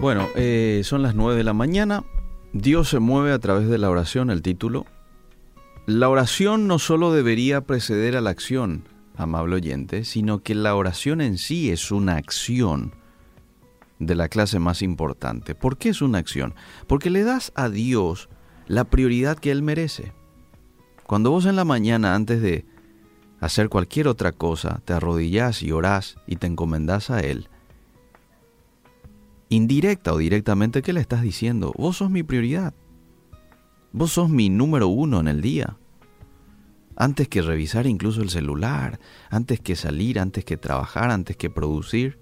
Bueno, eh, son las 9 de la mañana. Dios se mueve a través de la oración, el título. La oración no solo debería preceder a la acción, amable oyente, sino que la oración en sí es una acción de la clase más importante. ¿Por qué es una acción? Porque le das a Dios la prioridad que Él merece. Cuando vos en la mañana, antes de hacer cualquier otra cosa, te arrodillás y orás y te encomendás a Él, indirecta o directamente, ¿qué le estás diciendo? Vos sos mi prioridad. Vos sos mi número uno en el día. Antes que revisar incluso el celular, antes que salir, antes que trabajar, antes que producir,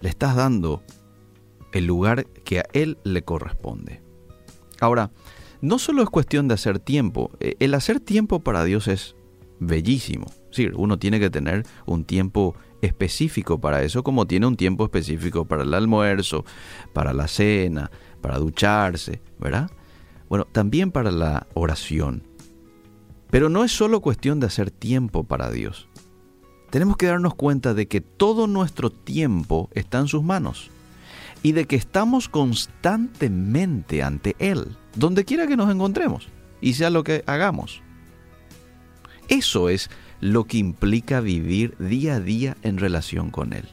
le estás dando el lugar que a Él le corresponde. Ahora, no solo es cuestión de hacer tiempo, e, el hacer tiempo para Dios es bellísimo. Sí, uno tiene que tener un tiempo específico para eso, como tiene un tiempo específico para el almuerzo, para la cena, para ducharse, ¿verdad? Bueno, también para la oración. Pero no es solo cuestión de hacer tiempo para Dios. Tenemos que darnos cuenta de que todo nuestro tiempo está en sus manos y de que estamos constantemente ante Él, donde quiera que nos encontremos y sea lo que hagamos. Eso es lo que implica vivir día a día en relación con Él.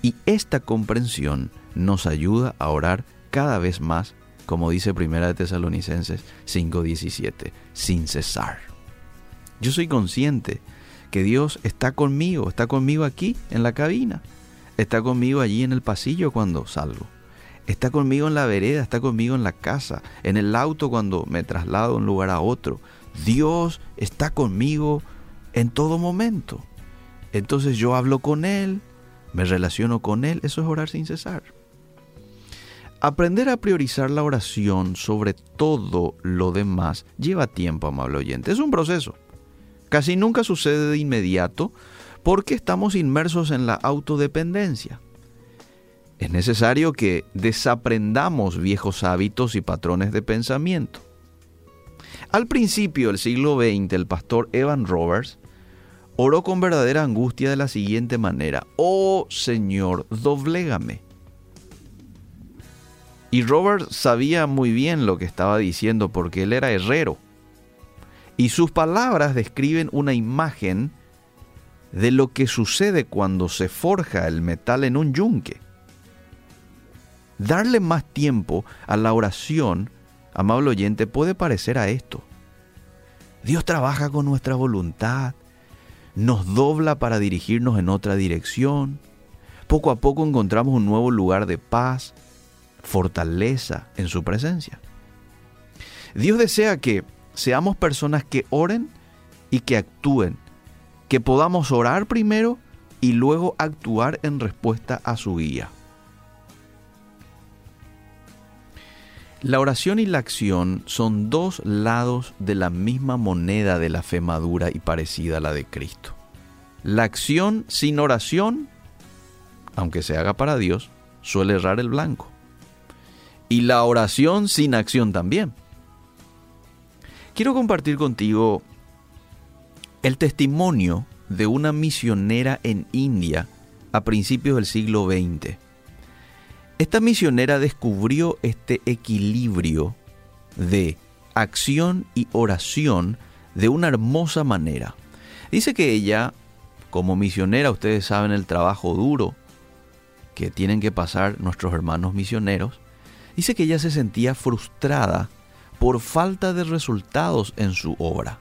Y esta comprensión nos ayuda a orar cada vez más, como dice Primera de Tesalonicenses 5:17, sin cesar. Yo soy consciente que Dios está conmigo, está conmigo aquí en la cabina, está conmigo allí en el pasillo cuando salgo, está conmigo en la vereda, está conmigo en la casa, en el auto cuando me traslado de un lugar a otro. Dios está conmigo en todo momento. Entonces yo hablo con Él, me relaciono con Él, eso es orar sin cesar. Aprender a priorizar la oración sobre todo lo demás lleva tiempo, amable oyente. Es un proceso. Casi nunca sucede de inmediato porque estamos inmersos en la autodependencia. Es necesario que desaprendamos viejos hábitos y patrones de pensamiento. Al principio del siglo XX, el pastor Evan Roberts oró con verdadera angustia de la siguiente manera, oh Señor, doblégame. Y Robert sabía muy bien lo que estaba diciendo porque él era herrero. Y sus palabras describen una imagen de lo que sucede cuando se forja el metal en un yunque. Darle más tiempo a la oración, amable oyente, puede parecer a esto. Dios trabaja con nuestra voluntad, nos dobla para dirigirnos en otra dirección. Poco a poco encontramos un nuevo lugar de paz, fortaleza en su presencia. Dios desea que seamos personas que oren y que actúen, que podamos orar primero y luego actuar en respuesta a su guía. La oración y la acción son dos lados de la misma moneda de la fe madura y parecida a la de Cristo. La acción sin oración, aunque se haga para Dios, suele errar el blanco. Y la oración sin acción también. Quiero compartir contigo el testimonio de una misionera en India a principios del siglo XX esta misionera descubrió este equilibrio de acción y oración de una hermosa manera. Dice que ella, como misionera, ustedes saben el trabajo duro que tienen que pasar nuestros hermanos misioneros, dice que ella se sentía frustrada por falta de resultados en su obra.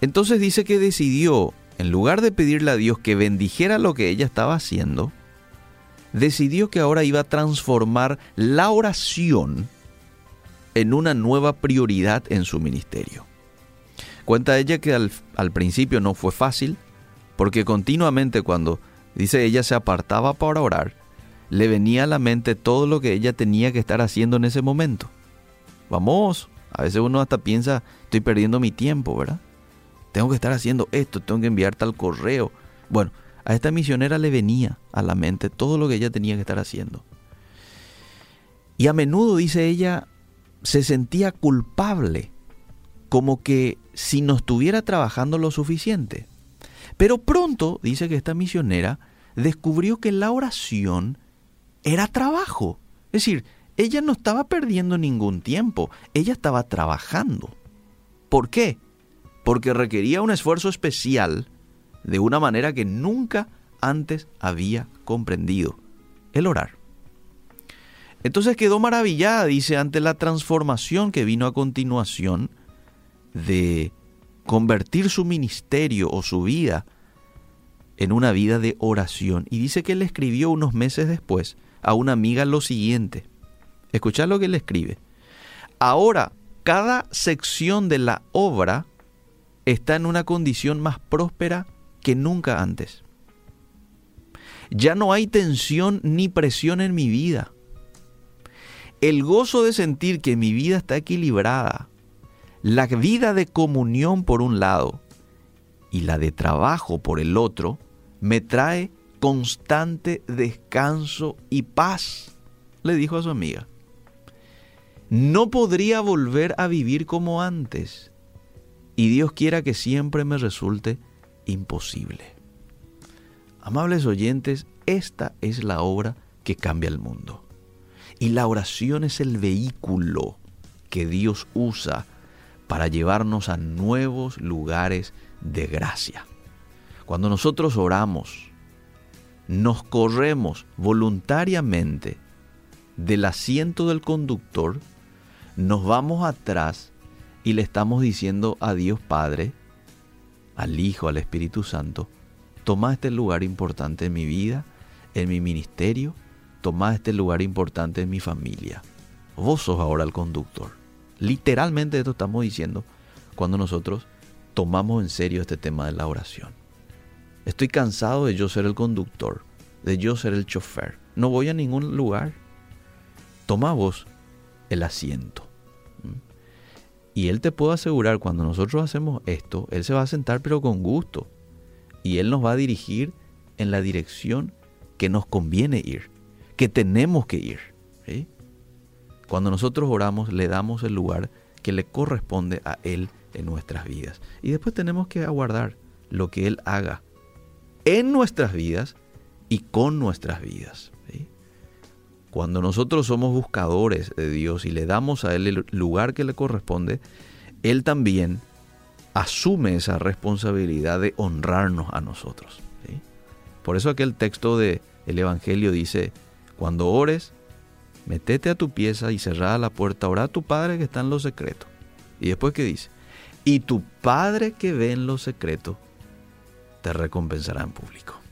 Entonces dice que decidió, en lugar de pedirle a Dios que bendijera lo que ella estaba haciendo, decidió que ahora iba a transformar la oración en una nueva prioridad en su ministerio. Cuenta ella que al, principio no fue fácil, porque continuamente cuando, dice ella, se apartaba para orar, le venía a la mente todo lo que ella tenía que estar haciendo en ese momento. Vamos, a veces uno hasta piensa, estoy perdiendo mi tiempo, ¿verdad? Tengo que estar haciendo esto, tengo que enviar tal correo. Bueno, a esta misionera le venía a la mente todo lo que ella tenía que estar haciendo. Y a menudo, dice ella, se sentía culpable, como que si no estuviera trabajando lo suficiente. Pero pronto, dice que esta misionera, descubrió que la oración era trabajo. Es decir, ella no estaba perdiendo ningún tiempo, ella estaba trabajando. ¿Por qué? Porque requería un esfuerzo especial de una manera que nunca antes había comprendido, el orar. Entonces quedó maravillada, dice, ante la transformación que vino a continuación de convertir su ministerio o su vida en una vida de oración. Y dice que le escribió unos meses después a una amiga lo siguiente. Escuchad lo que le escribe. Ahora, cada sección de la obra está en una condición más próspera que nunca antes. Ya no hay tensión ni presión en mi vida. El gozo de sentir que mi vida está equilibrada, la vida de comunión por un lado y la de trabajo por el otro, me trae constante descanso y paz, le dijo a su amiga no podría volver a vivir como antes. Y Dios quiera que siempre me resulte imposible. Amables oyentes, esta es la obra que cambia el mundo. Y la oración es el vehículo que Dios usa para llevarnos a nuevos lugares de gracia. Cuando nosotros oramos, nos corremos voluntariamente del asiento del conductor nos vamos atrás y le estamos diciendo a Dios Padre, al Hijo, al Espíritu Santo, toma este lugar importante en mi vida, en mi ministerio, toma este lugar importante en mi familia. Vos sos ahora el conductor. Literalmente esto estamos diciendo cuando nosotros tomamos en serio este tema de la oración. Estoy cansado de yo ser el conductor, de yo ser el chofer. No voy a ningún lugar. Toma vos el asiento. Y Él te puede asegurar, cuando nosotros hacemos esto, Él se va a sentar pero con gusto. Y Él nos va a dirigir en la dirección que nos conviene ir, que tenemos que ir. Cuando nosotros oramos, le damos el lugar que le corresponde a Él en nuestras vidas. Y después tenemos que aguardar lo que Él haga en nuestras vidas y con nuestras vidas. Cuando nosotros somos buscadores de Dios y le damos a Él el lugar que le corresponde, Él también asume esa responsabilidad de honrarnos a nosotros. Por eso aquel texto del el Evangelio dice, cuando ores, metete a tu pieza y cerrada la puerta, ora a tu Padre que está en lo secreto. Y después qué dice, y tu Padre que ve en lo secreto, te recompensará en público.